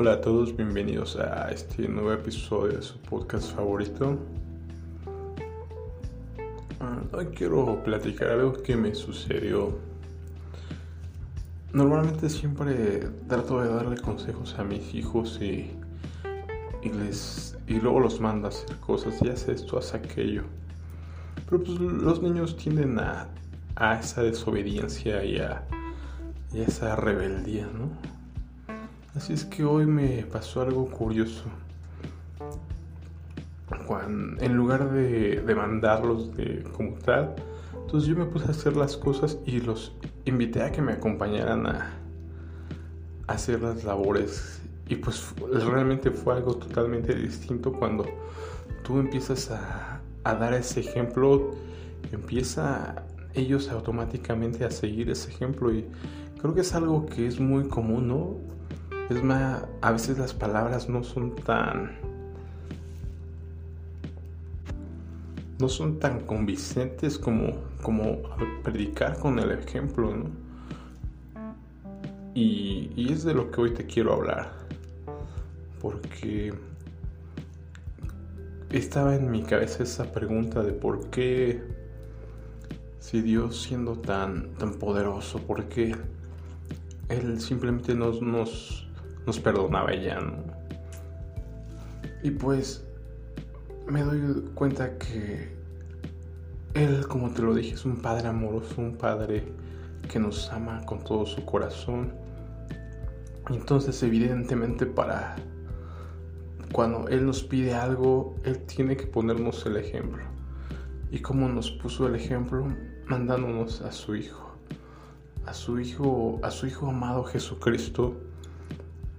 Hola a todos, bienvenidos a este nuevo episodio de su podcast favorito. Ah, hoy quiero platicar algo que me sucedió. Normalmente siempre trato de darle consejos a mis hijos y, y, les, y luego los mando a hacer cosas y hace esto, hace aquello. Pero pues los niños tienden a, a esa desobediencia y a esa rebeldía, ¿no? Así es que hoy me pasó algo curioso. Cuando, en lugar de, mandarlos de, como tal, entonces yo me puse a hacer las cosas y los invité a que me acompañaran a, hacer las labores. Y pues realmente fue algo totalmente distinto cuando tú empiezas a, a dar ese ejemplo, empieza ellos automáticamente a seguir ese ejemplo y creo que es algo que es muy común, ¿no? Es más, a veces las palabras no son tan... No son tan convincentes como, como predicar con el ejemplo, ¿no? Y, y es de lo que hoy te quiero hablar. Porque estaba en mi cabeza esa pregunta de por qué, si Dios siendo tan, tan poderoso, por qué Él simplemente nos, nos, nos perdonaba ya, ¿no? Y pues me doy cuenta que Él, como te lo dije, es un Padre amoroso, un Padre que nos ama con todo su corazón. Entonces, evidentemente, para cuando Él nos pide algo, Él tiene que ponernos el ejemplo. Y como nos puso el ejemplo, mandándonos a su Hijo, a su Hijo, a su Hijo amado Jesucristo,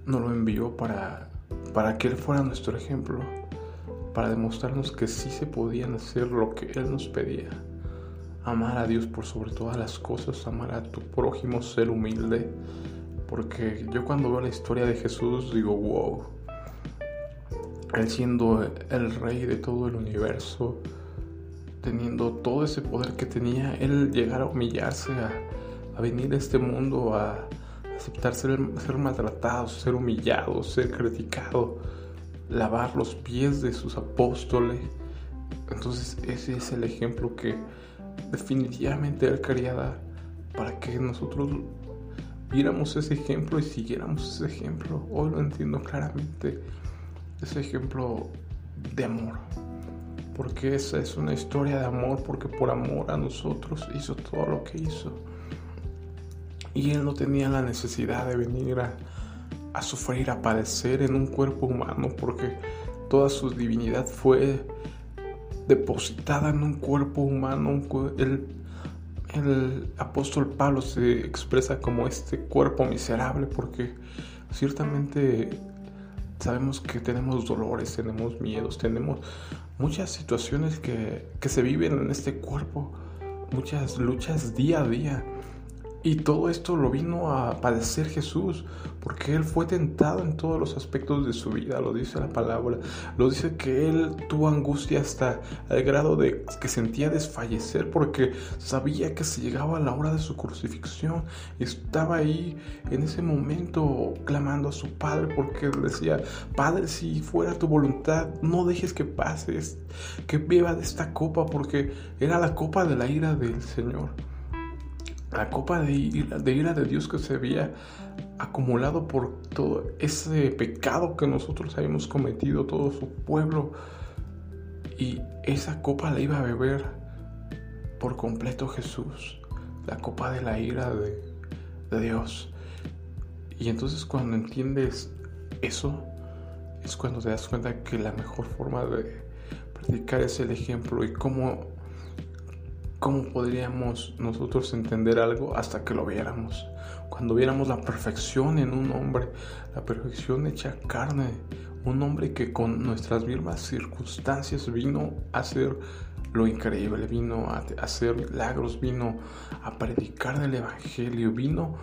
nos lo envió para, para que Él fuera nuestro ejemplo, para demostrarnos que sí se podían hacer lo que Él nos pedía. Amar a Dios por sobre todas las cosas, amar a tu prójimo, ser humilde. Porque yo cuando veo la historia de Jesús digo, wow, Él siendo el rey de todo el universo, teniendo todo ese poder que tenía, Él llegar a humillarse, a, a venir a este mundo, a, aceptar ser, ser maltratado, ser humillado, ser criticado, lavar los pies de sus apóstoles. Entonces ese es el ejemplo que definitivamente Él quería dar para que nosotros viéramos ese ejemplo y siguiéramos ese ejemplo. Hoy lo entiendo claramente, ese ejemplo de amor. Porque esa es una historia de amor, porque por amor a nosotros hizo todo lo que hizo. Y él no tenía la necesidad de venir a, sufrir, a padecer en un cuerpo humano, porque toda su divinidad fue depositada en un cuerpo humano. el, el apóstol Pablo se expresa como este cuerpo miserable, porque ciertamente sabemos que tenemos dolores, tenemos miedos, tenemos muchas situaciones que, que se viven en este cuerpo, muchas luchas día a día. Y todo esto lo vino a padecer Jesús, porque Él fue tentado en todos los aspectos de su vida, lo dice la palabra. Lo dice que Él tuvo angustia hasta el grado de que sentía desfallecer, porque sabía que se llegaba la hora de su crucifixión. Y estaba ahí en ese momento clamando a su Padre, porque decía, Padre, si fuera tu voluntad, no dejes que pases, que beba de esta copa, porque era la copa de la ira del Señor la copa de ira, de Dios que se había acumulado por todo ese pecado que nosotros habíamos cometido, todo su pueblo. Y esa copa la iba a beber por completo Jesús, la copa de la ira de, de Dios. Y entonces cuando entiendes eso, es cuando te das cuenta que la mejor forma de predicar es el ejemplo y cómo ¿Cómo podríamos nosotros entender algo hasta que lo viéramos? Cuando viéramos la perfección en un hombre, la perfección hecha carne, un hombre que con nuestras mismas circunstancias vino a hacer lo increíble, vino a hacer milagros, vino a predicar del Evangelio, vino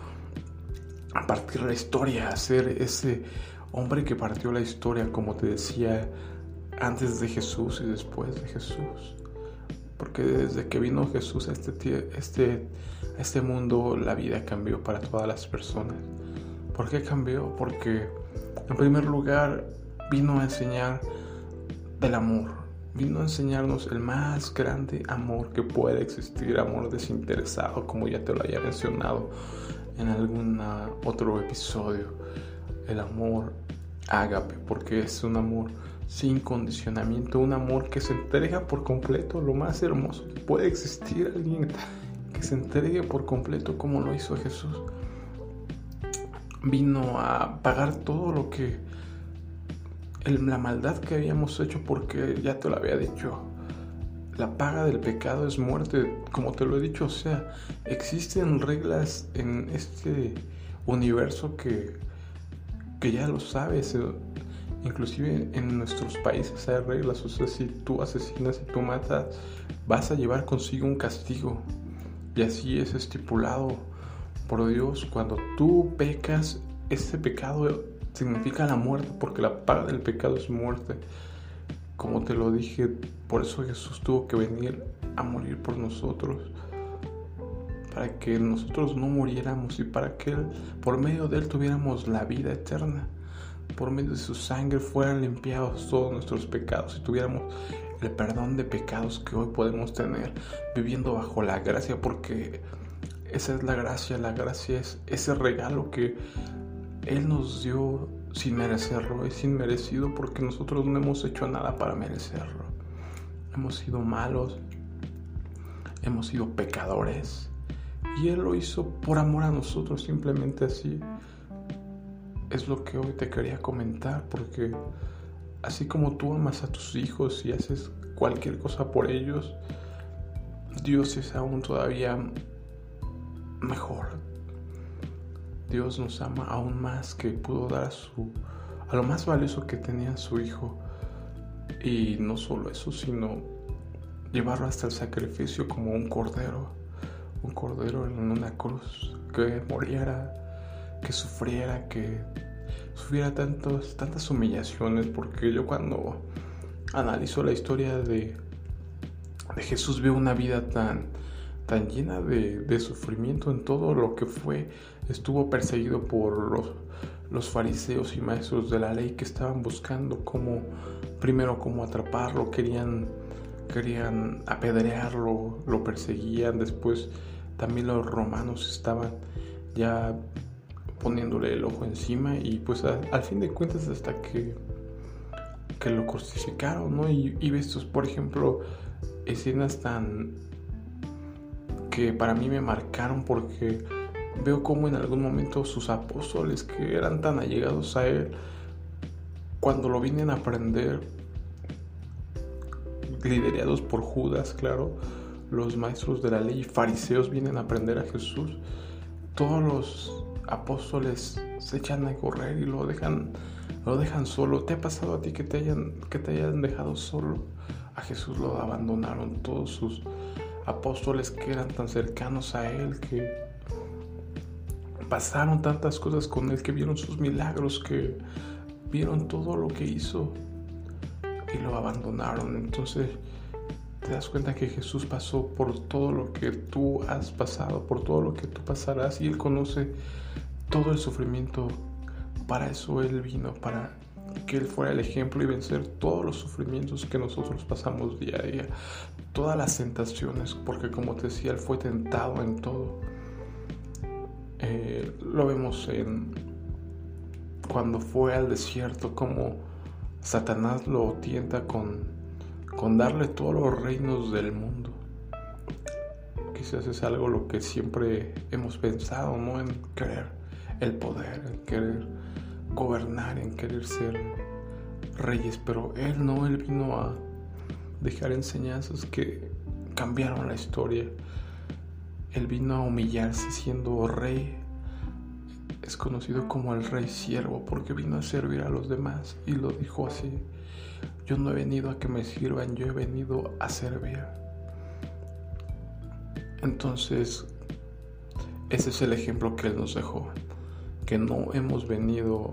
a partir la historia, a ser ese hombre que partió la historia, como te decía, antes de Jesús y después de Jesús porque desde que vino Jesús a este, este, este mundo la vida cambió para todas las personas, ¿Por qué cambió? Porque en primer lugar vino a enseñar del amor, vino a enseñarnos el más grande amor que puede existir, amor desinteresado, como ya te lo haya mencionado en algún otro episodio. El amor ágape, porque es un amor sin condicionamiento, un amor que se entrega por completo, lo más hermoso que puede existir alguien que se entregue por completo como lo hizo Jesús. Vino a pagar todo lo que la maldad que habíamos hecho porque ya te lo había dicho. La paga del pecado es muerte, como te lo he dicho, o sea, existen reglas en este universo que, que ya lo sabes, inclusive en nuestros países hay reglas, o sea, si tú asesinas y tú matas, vas a llevar consigo un castigo, y así es estipulado por Dios, cuando tú pecas, ese pecado significa la muerte, porque la paga del pecado es muerte. Como te lo dije, por eso Jesús tuvo que venir a morir por nosotros, para que nosotros no muriéramos y para que por medio de Él tuviéramos la vida eterna. Por medio de su sangre fueran limpiados todos nuestros pecados y tuviéramos el perdón de pecados que hoy podemos tener viviendo bajo la gracia, porque esa es la gracia, la gracia es ese regalo que él nos dio sin merecerlo, es inmerecido porque nosotros no hemos hecho nada para merecerlo. Hemos sido malos, hemos sido pecadores y Él lo hizo por amor a nosotros, simplemente así. Es lo que hoy te quería comentar porque así como tú amas a tus hijos y haces cualquier cosa por ellos, Dios es aún todavía mejor. Dios nos ama aún más que pudo dar a su a lo más valioso que tenía su hijo. Y no solo eso, sino llevarlo hasta el sacrificio como un cordero, un cordero en una cruz que muriera, que sufriera, que sufriera tantos, tantas humillaciones, porque yo cuando analizo la historia de, de Jesús veo una vida tan tan llena de, sufrimiento en todo lo que fue, estuvo perseguido por los, los fariseos y maestros de la ley que estaban buscando cómo, primero cómo atraparlo, querían, querían apedrearlo, lo perseguían, después también los romanos estaban ya poniéndole el ojo encima y pues al fin de cuentas hasta que, que lo crucificaron, ¿no? Y, y ves, por ejemplo, escenas tan que para mí me marcaron porque veo como en algún momento sus apóstoles que eran tan allegados a él, cuando lo vienen a aprender, liderados por Judas, claro, los maestros de la ley fariseos vienen a aprender a Jesús, todos los apóstoles se echan a correr y lo dejan, lo dejan solo. ¿Te ha pasado a ti que te hayan, que te hayan dejado solo? A Jesús lo abandonaron todos sus apóstoles que eran tan cercanos a Él, que pasaron tantas cosas con Él, que vieron sus milagros, que vieron todo lo que hizo y lo abandonaron. Entonces te das cuenta que Jesús pasó por todo lo que tú has pasado, por todo lo que tú pasarás y Él conoce todo el sufrimiento. Para eso Él vino, para que Él fuera el ejemplo y vencer todos los sufrimientos que nosotros pasamos día a día, todas las tentaciones, porque como te decía, Él fue tentado en todo. Eh, lo vemos en cuando fue al desierto, como Satanás lo tienta con, con darle todos los reinos del mundo. Quizás es algo lo que siempre hemos pensado, ¿no? En querer el poder, en querer gobernar, en querer ser reyes, pero Él no, Él vino a dejar enseñanzas que cambiaron la historia. Él vino a humillarse siendo rey. Es conocido como el rey siervo porque vino a servir a los demás y lo dijo así. Yo no he venido a que me sirvan, yo he venido a servir. Entonces, ese es el ejemplo que Él nos dejó que no hemos venido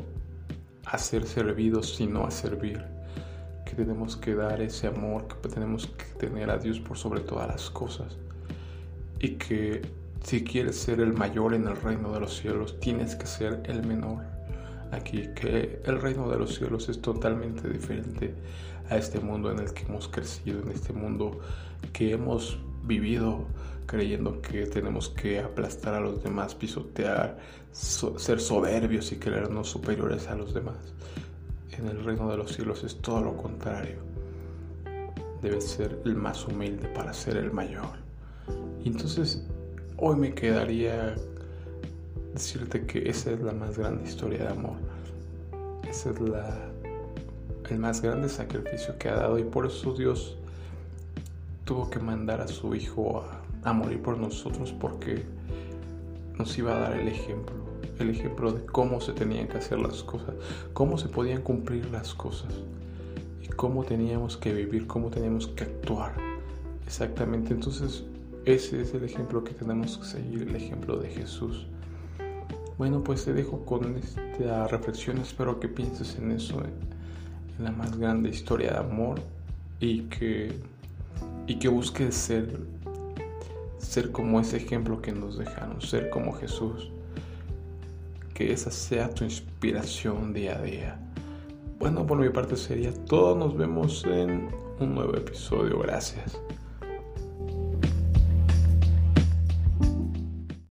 a ser servidos, sino a servir. Que tenemos que dar ese amor, que tenemos que tener a Dios por sobre todas las cosas. Y que si quieres ser el mayor en el reino de los cielos, tienes que ser el menor aquí, que el reino de los cielos es totalmente diferente a este mundo en el que hemos crecido, en este mundo que hemos vivido creyendo que tenemos que aplastar a los demás, pisotear, ser soberbios y creernos superiores a los demás. En el reino de los cielos es todo lo contrario. Debes ser el más humilde para ser el mayor. Y entonces hoy me quedaría decirte que esa es la más grande historia de amor. Ese es la, el más grande sacrificio que ha dado y por eso Dios tuvo que mandar a su Hijo a morir por nosotros porque nos iba a dar el ejemplo, el ejemplo de cómo se tenían que hacer las cosas, cómo se podían cumplir las cosas cómo teníamos que vivir, cómo teníamos que actuar. Exactamente, entonces ese es el ejemplo que tenemos que seguir, el ejemplo de Jesús. Bueno, pues te dejo con esta reflexión, espero que pienses en eso, en la más grande historia de amor y que, y que busques ser ser como ese ejemplo que nos dejaron, ser como Jesús. Que esa sea tu inspiración día a día. Bueno, por mi parte sería todo. Nos vemos en un nuevo episodio. Gracias.